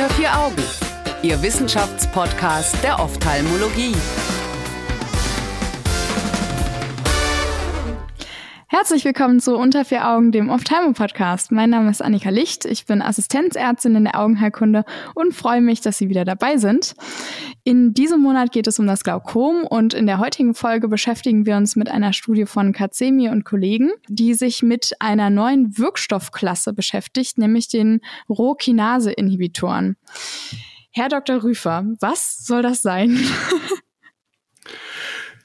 Unter vier Augen, Ihr Wissenschaftspodcast der Ophthalmologie. Herzlich willkommen zu Unter vier Augen, dem Ophthalmo-Podcast. Mein Name ist Annika Licht, ich bin Assistenzärztin in der Augenheilkunde und freue mich, dass Sie wieder dabei sind. In diesem Monat geht es um das Glaukom und in der heutigen Folge beschäftigen wir uns mit einer Studie von Kazemi und Kollegen, die sich mit einer neuen Wirkstoffklasse beschäftigt, nämlich den Rohkinase-Inhibitoren. Herr Dr. Rüfer, was soll das sein?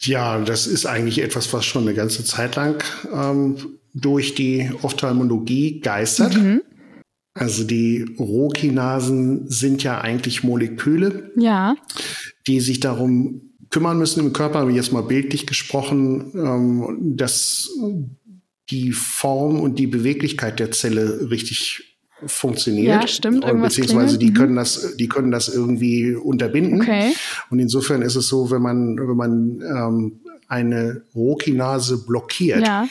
Ja, das ist eigentlich etwas, was schon eine ganze Zeit lang ähm, durch die Ophthalmologie geistert. Mhm. Also die Rohkinasen sind ja eigentlich Moleküle, ja. die sich darum kümmern müssen im Körper, jetzt mal bildlich gesprochen, ähm, dass die Form und die Beweglichkeit der Zelle richtig funktioniert. Ja, stimmt. Irgendwas beziehungsweise die mhm. können das, die können das irgendwie unterbinden. Okay. Und insofern ist es so, wenn man, wenn man ähm, eine Rohkinase blockiert, ja.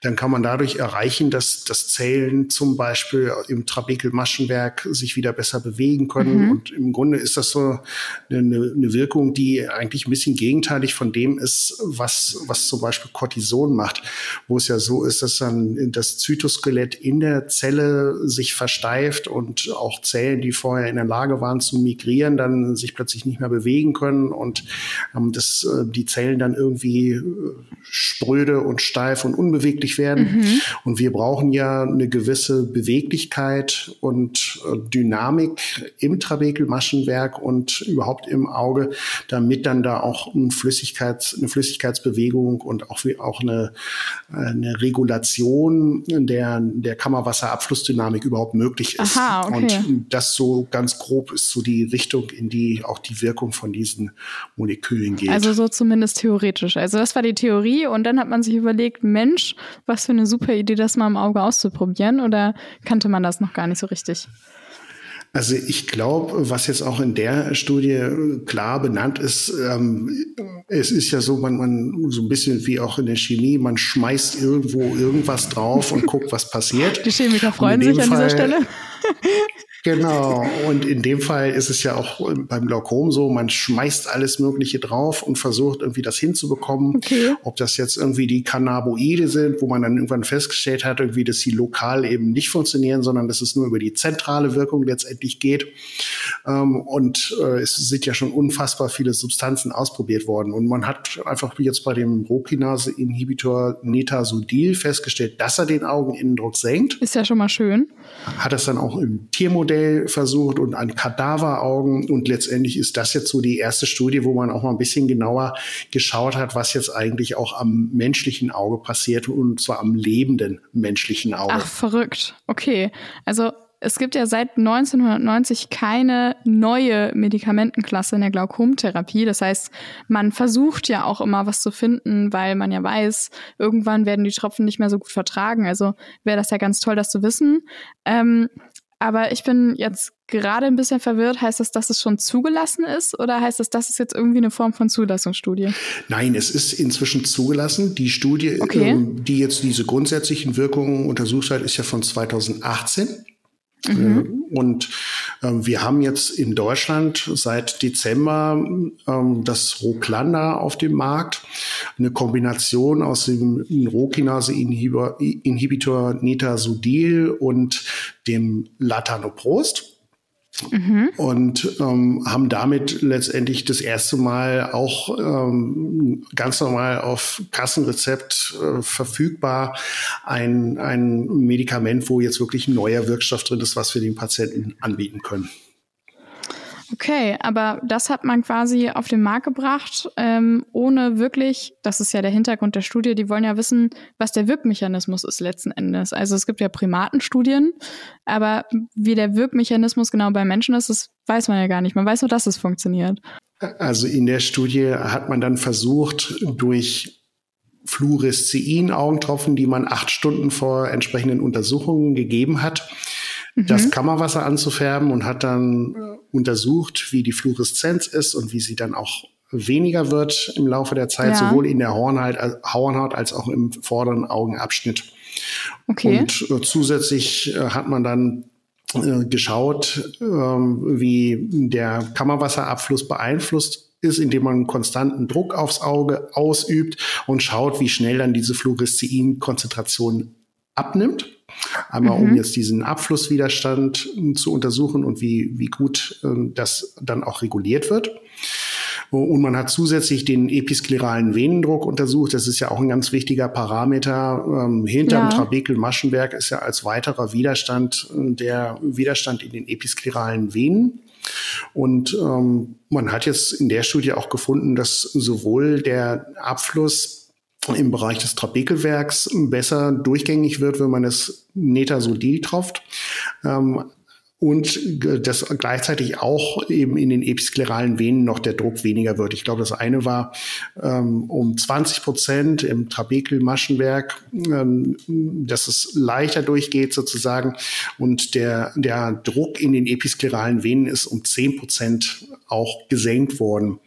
Dann kann man dadurch erreichen, dass, dass Zellen zum Beispiel im Trabekelmaschenwerk sich wieder besser bewegen können. Mhm. Und im Grunde ist das so eine, eine Wirkung, die eigentlich ein bisschen gegenteilig von dem ist, was, was zum Beispiel Cortison macht, wo es ja so ist, dass dann das Zytoskelett in der Zelle sich versteift und auch Zellen, die vorher in der Lage waren zu migrieren, dann sich plötzlich nicht mehr bewegen können und ähm, das, äh, die Zellen dann irgendwie irgendwie äh, spröde und steif und unbeweglich werden. Mhm. Und wir brauchen ja eine gewisse Beweglichkeit und äh, Dynamik im Trabekelmaschenwerk und überhaupt im Auge, damit dann da auch ein Flüssigkeits, eine Flüssigkeitsbewegung und auch, auch eine, eine Regulation der, der Kammerwasserabflussdynamik überhaupt möglich ist. Aha, okay. Und das so ganz grob ist so die Richtung, in die auch die Wirkung von diesen Molekülen geht. Also so zumindest theoretisch. Also das war die Theorie und dann hat man sich überlegt, Mensch, was für eine super Idee, das mal im Auge auszuprobieren oder kannte man das noch gar nicht so richtig? Also ich glaube, was jetzt auch in der Studie klar benannt ist, ähm, es ist ja so, man, man so ein bisschen wie auch in der Chemie, man schmeißt irgendwo irgendwas drauf und guckt, was passiert. Die Chemiker freuen sich an Fall, dieser Stelle. Genau. Und in dem Fall ist es ja auch beim Glaukom so, man schmeißt alles Mögliche drauf und versucht irgendwie das hinzubekommen. Okay. Ob das jetzt irgendwie die Cannaboide sind, wo man dann irgendwann festgestellt hat, irgendwie, dass sie lokal eben nicht funktionieren, sondern dass es nur über die zentrale Wirkung letztendlich geht. Ähm, und äh, es sind ja schon unfassbar viele Substanzen ausprobiert worden. Und man hat einfach wie jetzt bei dem Rohkinase-Inhibitor Netasodil festgestellt, dass er den Augeninnendruck senkt. Ist ja schon mal schön. Hat es dann auch im Tiermodell Modell versucht und an Kadaveraugen. Und letztendlich ist das jetzt so die erste Studie, wo man auch mal ein bisschen genauer geschaut hat, was jetzt eigentlich auch am menschlichen Auge passiert und zwar am lebenden menschlichen Auge. Ach, verrückt. Okay. Also es gibt ja seit 1990 keine neue Medikamentenklasse in der Glaukomtherapie. Das heißt, man versucht ja auch immer was zu finden, weil man ja weiß, irgendwann werden die Tropfen nicht mehr so gut vertragen. Also wäre das ja ganz toll, das zu wissen. Ähm, aber ich bin jetzt gerade ein bisschen verwirrt. Heißt das, dass es schon zugelassen ist oder heißt das, das ist jetzt irgendwie eine Form von Zulassungsstudie? Nein, es ist inzwischen zugelassen. Die Studie, okay. ähm, die jetzt diese grundsätzlichen Wirkungen untersucht hat, ist ja von 2018. Mhm. Äh, und ähm, wir haben jetzt in Deutschland seit Dezember ähm, das Roklanda auf dem Markt. Eine Kombination aus dem Rohkinase-Inhibitor Netasudil und dem Latanoprost. Mhm. Und ähm, haben damit letztendlich das erste Mal auch ähm, ganz normal auf Kassenrezept äh, verfügbar ein, ein Medikament, wo jetzt wirklich ein neuer Wirkstoff drin ist, was wir den Patienten anbieten können. Okay, aber das hat man quasi auf den Markt gebracht, ähm, ohne wirklich, das ist ja der Hintergrund der Studie, die wollen ja wissen, was der Wirkmechanismus ist letzten Endes. Also es gibt ja Primatenstudien, aber wie der Wirkmechanismus genau bei Menschen ist, das weiß man ja gar nicht. Man weiß nur, dass es funktioniert. Also in der Studie hat man dann versucht, durch Fluorescein-Augentropfen, die man acht Stunden vor entsprechenden Untersuchungen gegeben hat, mhm. das Kammerwasser anzufärben und hat dann äh, untersucht, wie die Fluoreszenz ist und wie sie dann auch weniger wird im Laufe der Zeit, ja. sowohl in der Hornhaut, Hornhaut als auch im vorderen Augenabschnitt. Okay. Und äh, zusätzlich äh, hat man dann äh, geschaut, ähm, wie der Kammerwasserabfluss beeinflusst ist, indem man einen konstanten Druck aufs Auge ausübt und schaut, wie schnell dann diese Fluorescein-Konzentration abnimmt. Einmal mhm. um jetzt diesen Abflusswiderstand zu untersuchen und wie, wie gut äh, das dann auch reguliert wird. Und man hat zusätzlich den episkleralen Venendruck untersucht. Das ist ja auch ein ganz wichtiger Parameter. Ähm, hinterm ja. Trabekelmaschenwerk ist ja als weiterer Widerstand äh, der Widerstand in den episkleralen Venen. Und ähm, man hat jetzt in der Studie auch gefunden, dass sowohl der Abfluss im Bereich des Trabekelwerks besser durchgängig wird, wenn man es Netasodil tropft, ähm, und dass gleichzeitig auch eben in den episkleralen Venen noch der Druck weniger wird. Ich glaube, das eine war ähm, um 20 Prozent im Trabekelmaschenwerk, ähm, dass es leichter durchgeht sozusagen und der, der Druck in den episkleralen Venen ist um 10 Prozent auch gesenkt worden.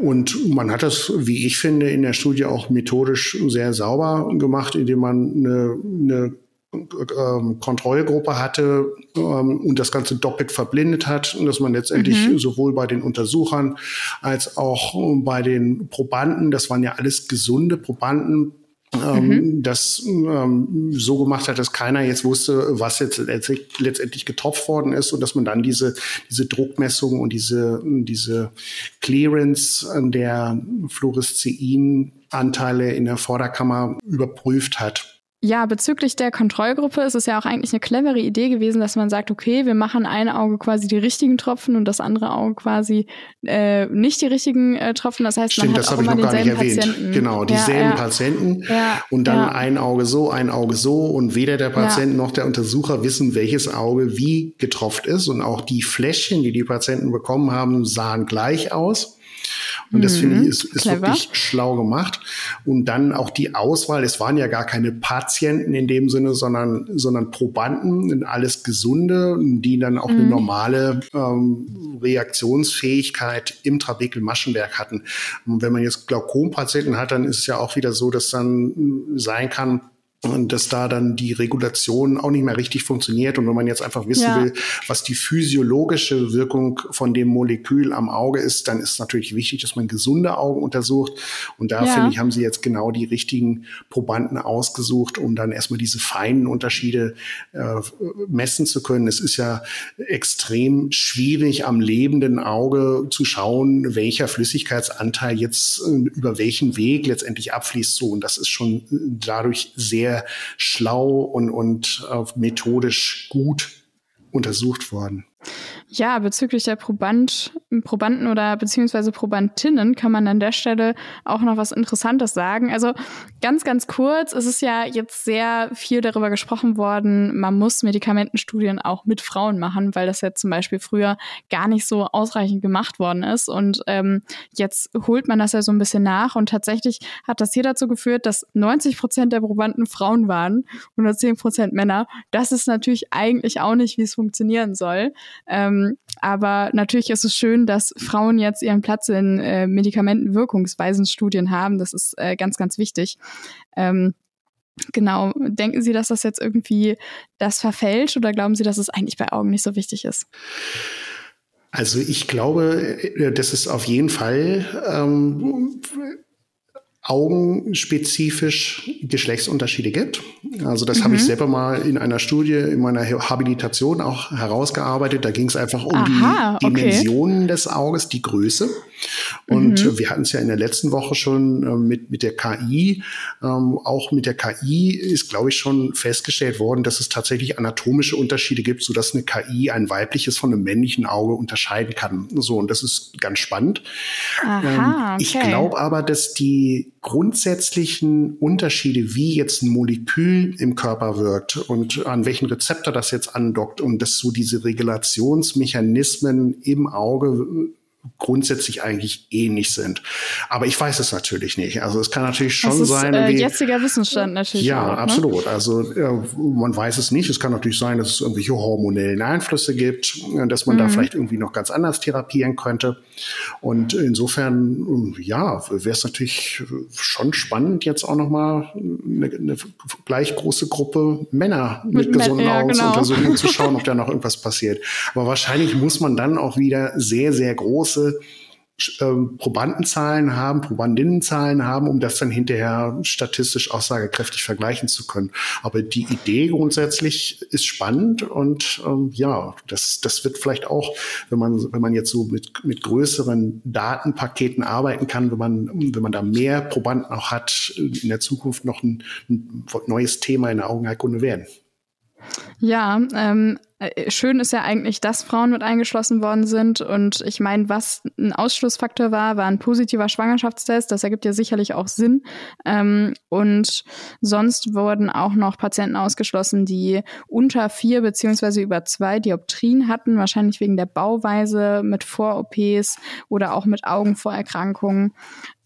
Und man hat das, wie ich finde, in der Studie auch methodisch sehr sauber gemacht, indem man eine, eine ähm, Kontrollgruppe hatte ähm, und das Ganze doppelt verblindet hat und dass man letztendlich mhm. sowohl bei den Untersuchern als auch bei den Probanden, das waren ja alles gesunde Probanden, mhm. das ähm, so gemacht hat, dass keiner jetzt wusste, was jetzt letztendlich getopft worden ist und dass man dann diese, diese Druckmessung und diese, diese Clearance der Fluorescein-Anteile in der Vorderkammer überprüft hat. Ja, bezüglich der Kontrollgruppe ist es ja auch eigentlich eine clevere Idee gewesen, dass man sagt, okay, wir machen ein Auge quasi die richtigen Tropfen und das andere Auge quasi äh, nicht die richtigen äh, Tropfen. Das heißt, Stimmt, man hat das habe ich noch gar nicht erwähnt. Patienten. Genau, dieselben ja, ja. Patienten ja, und dann ein Auge so, ein Auge so und weder der Patient noch der Untersucher wissen, welches Auge wie getropft ist und auch die Fläschchen, die die Patienten bekommen haben, sahen gleich aus. Und das mhm, finde ich mhm. ist, ist wirklich schlau gemacht. Und dann auch die Auswahl. Es waren ja gar keine Patienten in dem Sinne, sondern, sondern Probanden, alles Gesunde, die dann auch mhm. eine normale ähm, Reaktionsfähigkeit im Trabekelmaschenwerk hatten. Und wenn man jetzt Glaukompatienten hat, dann ist es ja auch wieder so, dass dann sein kann, und dass da dann die Regulation auch nicht mehr richtig funktioniert. Und wenn man jetzt einfach wissen ja. will, was die physiologische Wirkung von dem Molekül am Auge ist, dann ist natürlich wichtig, dass man gesunde Augen untersucht. Und da ja. finde ich, haben sie jetzt genau die richtigen Probanden ausgesucht, um dann erstmal diese feinen Unterschiede äh, messen zu können. Es ist ja extrem schwierig, am lebenden Auge zu schauen, welcher Flüssigkeitsanteil jetzt äh, über welchen Weg letztendlich abfließt. So, und das ist schon dadurch sehr sehr schlau und, und äh, methodisch gut untersucht worden. Ja, bezüglich der Proband, Probanden oder beziehungsweise Probandinnen kann man an der Stelle auch noch was Interessantes sagen. Also ganz, ganz kurz, es ist ja jetzt sehr viel darüber gesprochen worden, man muss Medikamentenstudien auch mit Frauen machen, weil das ja zum Beispiel früher gar nicht so ausreichend gemacht worden ist. Und ähm, jetzt holt man das ja so ein bisschen nach und tatsächlich hat das hier dazu geführt, dass 90 Prozent der Probanden Frauen waren und nur 10 Prozent Männer. Das ist natürlich eigentlich auch nicht, wie es funktionieren soll. Ähm, aber natürlich ist es schön, dass Frauen jetzt ihren Platz in äh, Medikamentenwirkungsweisenstudien haben. Das ist äh, ganz, ganz wichtig. Ähm, genau. Denken Sie, dass das jetzt irgendwie das verfälscht oder glauben Sie, dass es eigentlich bei Augen nicht so wichtig ist? Also ich glaube, äh, dass es auf jeden Fall ähm, augenspezifisch Geschlechtsunterschiede gibt. Also das mhm. habe ich mhm. selber mal in einer Studie in meiner Habilitation auch herausgearbeitet. Da ging es einfach um Aha, die Dimensionen okay. des Auges, die Größe. Und mhm. wir hatten es ja in der letzten Woche schon äh, mit, mit der KI. Ähm, auch mit der KI ist, glaube ich, schon festgestellt worden, dass es tatsächlich anatomische Unterschiede gibt, sodass eine KI ein weibliches von einem männlichen Auge unterscheiden kann. So, und das ist ganz spannend. Aha, ähm, ich okay. glaube aber, dass die grundsätzlichen Unterschiede, wie jetzt ein Molekül im Körper wirkt und an welchen Rezeptor das jetzt andockt und dass so diese Regulationsmechanismen im Auge grundsätzlich eigentlich ähnlich sind. Aber ich weiß es natürlich nicht. Also es kann natürlich schon das ist, sein. Äh, jetziger Wissensstand natürlich. Ja, auch, ne? absolut. Also äh, man weiß es nicht. Es kann natürlich sein, dass es irgendwelche hormonellen Einflüsse gibt, äh, dass man mhm. da vielleicht irgendwie noch ganz anders therapieren könnte. Und insofern, ja, wäre es natürlich schon spannend, jetzt auch nochmal eine, eine gleich große Gruppe Männer mit, mit gesunden ja, Augen genau. zu untersuchen und zu schauen, ob da noch irgendwas passiert. Aber wahrscheinlich muss man dann auch wieder sehr, sehr große ähm, Probandenzahlen haben, Probandinnenzahlen haben, um das dann hinterher statistisch aussagekräftig vergleichen zu können. Aber die Idee grundsätzlich ist spannend und ähm, ja, das, das wird vielleicht auch, wenn man, wenn man jetzt so mit, mit größeren Datenpaketen arbeiten kann, wenn man, wenn man da mehr Probanden auch hat, in der Zukunft noch ein, ein neues Thema in der Augenheilkunde werden. Ja, ähm, äh, schön ist ja eigentlich, dass Frauen mit eingeschlossen worden sind. Und ich meine, was ein Ausschlussfaktor war, war ein positiver Schwangerschaftstest. Das ergibt ja sicherlich auch Sinn. Ähm, und sonst wurden auch noch Patienten ausgeschlossen, die unter vier beziehungsweise über zwei Dioptrien hatten, wahrscheinlich wegen der Bauweise mit Vor-OPs oder auch mit Augenvorerkrankungen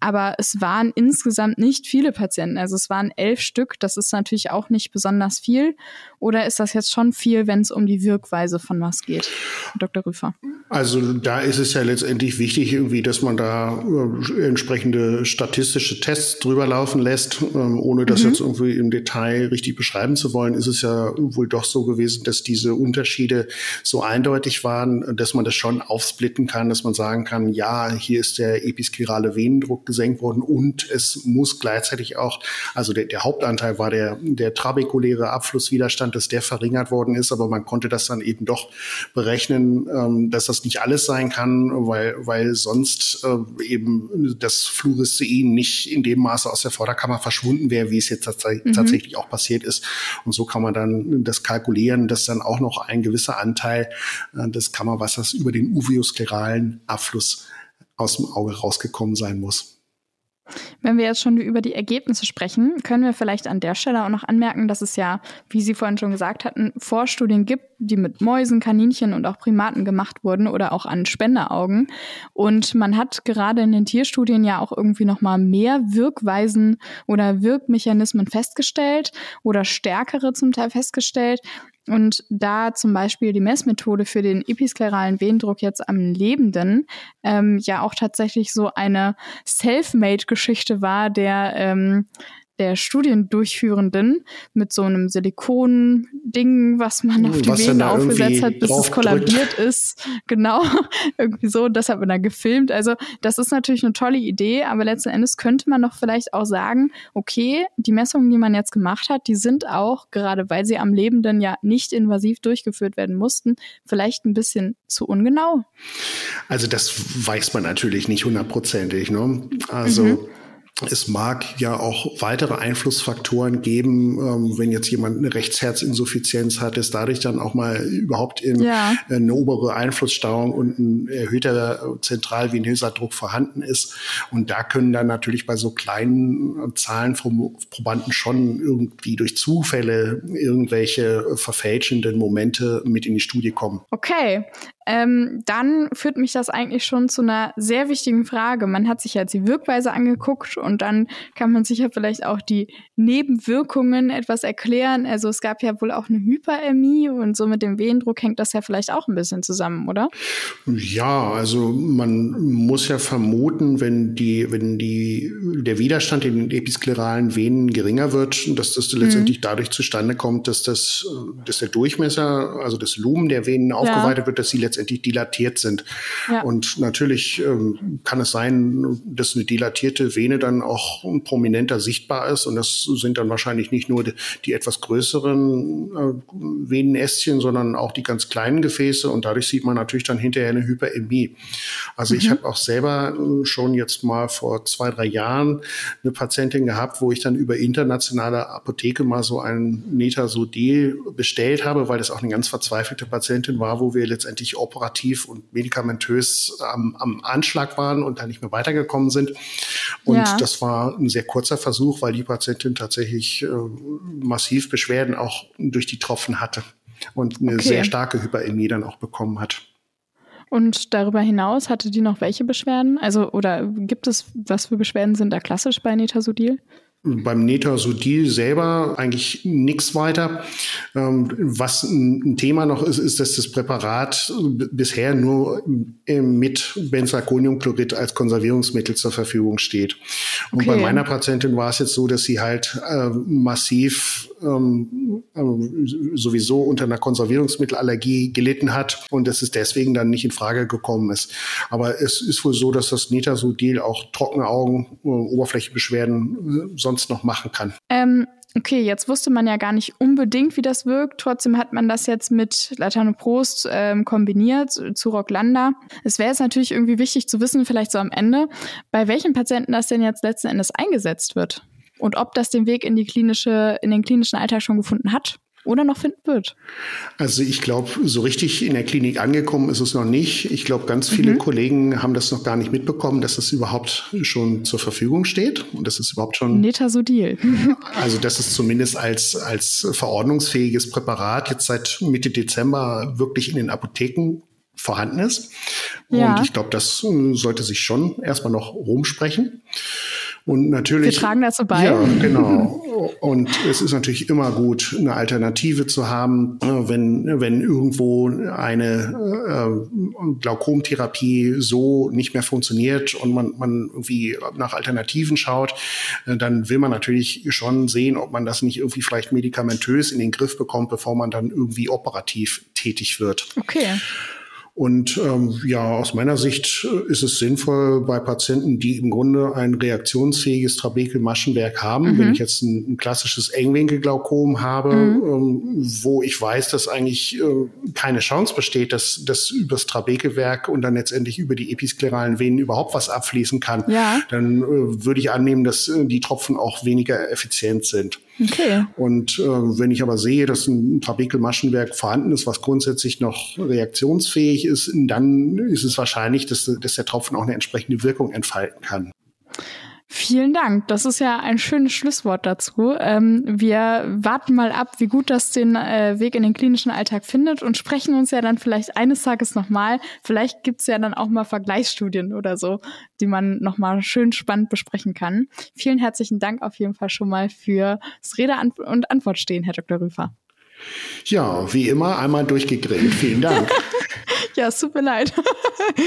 aber es waren insgesamt nicht viele Patienten. Also es waren elf Stück. Das ist natürlich auch nicht besonders viel. Oder ist das jetzt schon viel, wenn es um die Wirkweise von was geht, Dr. Rüfer? Also da ist es ja letztendlich wichtig, irgendwie, dass man da äh, entsprechende statistische Tests drüber laufen lässt, ähm, ohne das mhm. jetzt irgendwie im Detail richtig beschreiben zu wollen. Ist es ja wohl doch so gewesen, dass diese Unterschiede so eindeutig waren, dass man das schon aufsplitten kann, dass man sagen kann, ja, hier ist der episklerale Venendruck gesenkt worden und es muss gleichzeitig auch, also der, der Hauptanteil war der, der trabekuläre Abflusswiderstand, dass der verringert worden ist, aber man konnte das dann eben doch berechnen, ähm, dass das nicht alles sein kann, weil, weil sonst äh, eben das Fluorescein nicht in dem Maße aus der Vorderkammer verschwunden wäre, wie es jetzt tats mhm. tatsächlich auch passiert ist. Und so kann man dann das kalkulieren, dass dann auch noch ein gewisser Anteil äh, des Kammerwassers über den uveoskleralen Abfluss aus dem Auge rausgekommen sein muss. Wenn wir jetzt schon über die Ergebnisse sprechen, können wir vielleicht an der Stelle auch noch anmerken, dass es ja, wie Sie vorhin schon gesagt hatten, Vorstudien gibt, die mit Mäusen, Kaninchen und auch Primaten gemacht wurden oder auch an Spenderaugen. Und man hat gerade in den Tierstudien ja auch irgendwie noch mal mehr Wirkweisen oder Wirkmechanismen festgestellt oder stärkere zum Teil festgestellt. Und da zum Beispiel die Messmethode für den episkleralen Venendruck jetzt am Lebenden ähm, ja auch tatsächlich so eine Self-Made-Geschichte war, der ähm, der Studiendurchführenden mit so einem Silikon-Ding, was man auf die was Venen aufgesetzt hat, bis es kollabiert ist. Genau, irgendwie so. Das hat man dann gefilmt. Also das ist natürlich eine tolle Idee, aber letzten Endes könnte man doch vielleicht auch sagen, okay, die Messungen, die man jetzt gemacht hat, die sind auch, gerade weil sie am Lebenden ja nicht invasiv durchgeführt werden mussten, vielleicht ein bisschen zu ungenau. Also das weiß man natürlich nicht hundertprozentig. Ne? Also mhm. Es mag ja auch weitere Einflussfaktoren geben, ähm, wenn jetzt jemand eine Rechtsherzinsuffizienz hat, dass dadurch dann auch mal überhaupt in, ja. eine obere Einflussstauung und ein erhöhter zentralvenöser Druck vorhanden ist. Und da können dann natürlich bei so kleinen Zahlen von Probanden schon irgendwie durch Zufälle irgendwelche verfälschenden Momente mit in die Studie kommen. Okay, ähm, dann führt mich das eigentlich schon zu einer sehr wichtigen Frage. Man hat sich jetzt die Wirkweise angeguckt und dann kann man sich ja vielleicht auch die Nebenwirkungen etwas erklären. Also es gab ja wohl auch eine Hyperämie und so mit dem Venendruck hängt das ja vielleicht auch ein bisschen zusammen, oder? Ja, also man muss ja vermuten, wenn die, wenn die, der Widerstand in den episkleralen Venen geringer wird, dass das letztendlich mhm. dadurch zustande kommt, dass das, dass der Durchmesser, also das Lumen der Venen aufgeweitet ja. wird, dass sie letztendlich dilatiert sind. Ja. Und natürlich ähm, kann es sein, dass eine dilatierte Vene dann auch prominenter sichtbar ist. Und das sind dann wahrscheinlich nicht nur die, die etwas größeren äh, Venenästchen, sondern auch die ganz kleinen Gefäße. Und dadurch sieht man natürlich dann hinterher eine Hyperämie. Also mhm. ich habe auch selber äh, schon jetzt mal vor zwei, drei Jahren eine Patientin gehabt, wo ich dann über internationale Apotheke mal so ein Netasodil bestellt habe, weil das auch eine ganz verzweifelte Patientin war, wo wir letztendlich operativ und medikamentös am, am Anschlag waren und da nicht mehr weitergekommen sind. Und ja. das war ein sehr kurzer Versuch, weil die Patientin tatsächlich äh, massiv Beschwerden auch durch die Tropfen hatte und eine okay. sehr starke Hyperämie dann auch bekommen hat. Und darüber hinaus hatte die noch welche Beschwerden? Also, oder gibt es, was für Beschwerden sind da klassisch bei Nitasodil? Beim Netasodil selber eigentlich nichts weiter. Ähm, was ein Thema noch ist, ist, dass das Präparat bisher nur mit Benzalkoniumchlorid als Konservierungsmittel zur Verfügung steht. Und okay. bei meiner Patientin war es jetzt so, dass sie halt äh, massiv ähm, äh, sowieso unter einer Konservierungsmittelallergie gelitten hat und dass es deswegen dann nicht in Frage gekommen ist. Aber es ist wohl so, dass das Netasodil auch trockene Augen, äh, Oberflächenbeschwerden, äh, sonst noch machen kann. Ähm, okay, jetzt wusste man ja gar nicht unbedingt, wie das wirkt. Trotzdem hat man das jetzt mit Latanoprost ähm, kombiniert zu Rocklanda. Es wäre jetzt natürlich irgendwie wichtig zu wissen, vielleicht so am Ende, bei welchen Patienten das denn jetzt letzten Endes eingesetzt wird und ob das den Weg in die klinische, in den klinischen Alltag schon gefunden hat oder noch finden wird? Also ich glaube, so richtig in der Klinik angekommen ist es noch nicht. Ich glaube, ganz viele mhm. Kollegen haben das noch gar nicht mitbekommen, dass es überhaupt schon zur Verfügung steht und das ist überhaupt schon Netasodil. also dass es zumindest als als verordnungsfähiges Präparat jetzt seit Mitte Dezember wirklich in den Apotheken vorhanden ist. Ja. Und ich glaube, das äh, sollte sich schon erstmal noch rumsprechen. Und natürlich. Wir tragen dazu bei. Ja, genau. Und es ist natürlich immer gut, eine Alternative zu haben, wenn, wenn irgendwo eine äh, Glaukomtherapie so nicht mehr funktioniert und man, man irgendwie nach Alternativen schaut, äh, dann will man natürlich schon sehen, ob man das nicht irgendwie vielleicht medikamentös in den Griff bekommt, bevor man dann irgendwie operativ tätig wird. Okay. Und ähm, ja, aus meiner Sicht äh, ist es sinnvoll bei Patienten, die im Grunde ein reaktionsfähiges Trabekelmaschenwerk haben. Mhm. Wenn ich jetzt ein, ein klassisches Engwinkelglaukom habe, mhm. ähm, wo ich weiß, dass eigentlich äh, keine Chance besteht, dass das über das Trabekelwerk und dann letztendlich über die episkleralen Venen überhaupt was abfließen kann, ja. dann äh, würde ich annehmen, dass äh, die Tropfen auch weniger effizient sind. Okay. Und äh, wenn ich aber sehe, dass ein Trabekelmaschenwerk vorhanden ist, was grundsätzlich noch reaktionsfähig ist, dann ist es wahrscheinlich, dass, dass der Tropfen auch eine entsprechende Wirkung entfalten kann. Vielen Dank. Das ist ja ein schönes Schlusswort dazu. Ähm, wir warten mal ab, wie gut das den äh, Weg in den klinischen Alltag findet und sprechen uns ja dann vielleicht eines Tages nochmal. Vielleicht gibt's ja dann auch mal Vergleichsstudien oder so, die man nochmal schön spannend besprechen kann. Vielen herzlichen Dank auf jeden Fall schon mal für das Rede und Antwort stehen, Herr Dr. Rüfer. Ja, wie immer einmal durchgegrillt. Vielen Dank. Ja, es mir leid.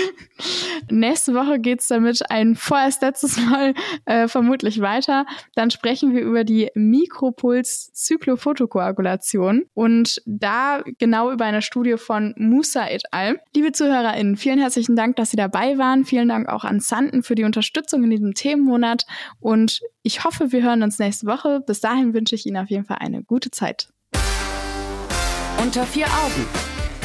Nächste Woche geht's damit ein vorerst letztes Mal äh, vermutlich weiter. Dann sprechen wir über die Mikropuls-Zyklophotokoagulation und da genau über eine Studie von Musa et al. Liebe ZuhörerInnen, vielen herzlichen Dank, dass Sie dabei waren. Vielen Dank auch an Sanden für die Unterstützung in diesem Themenmonat und ich hoffe, wir hören uns nächste Woche. Bis dahin wünsche ich Ihnen auf jeden Fall eine gute Zeit. Unter vier Augen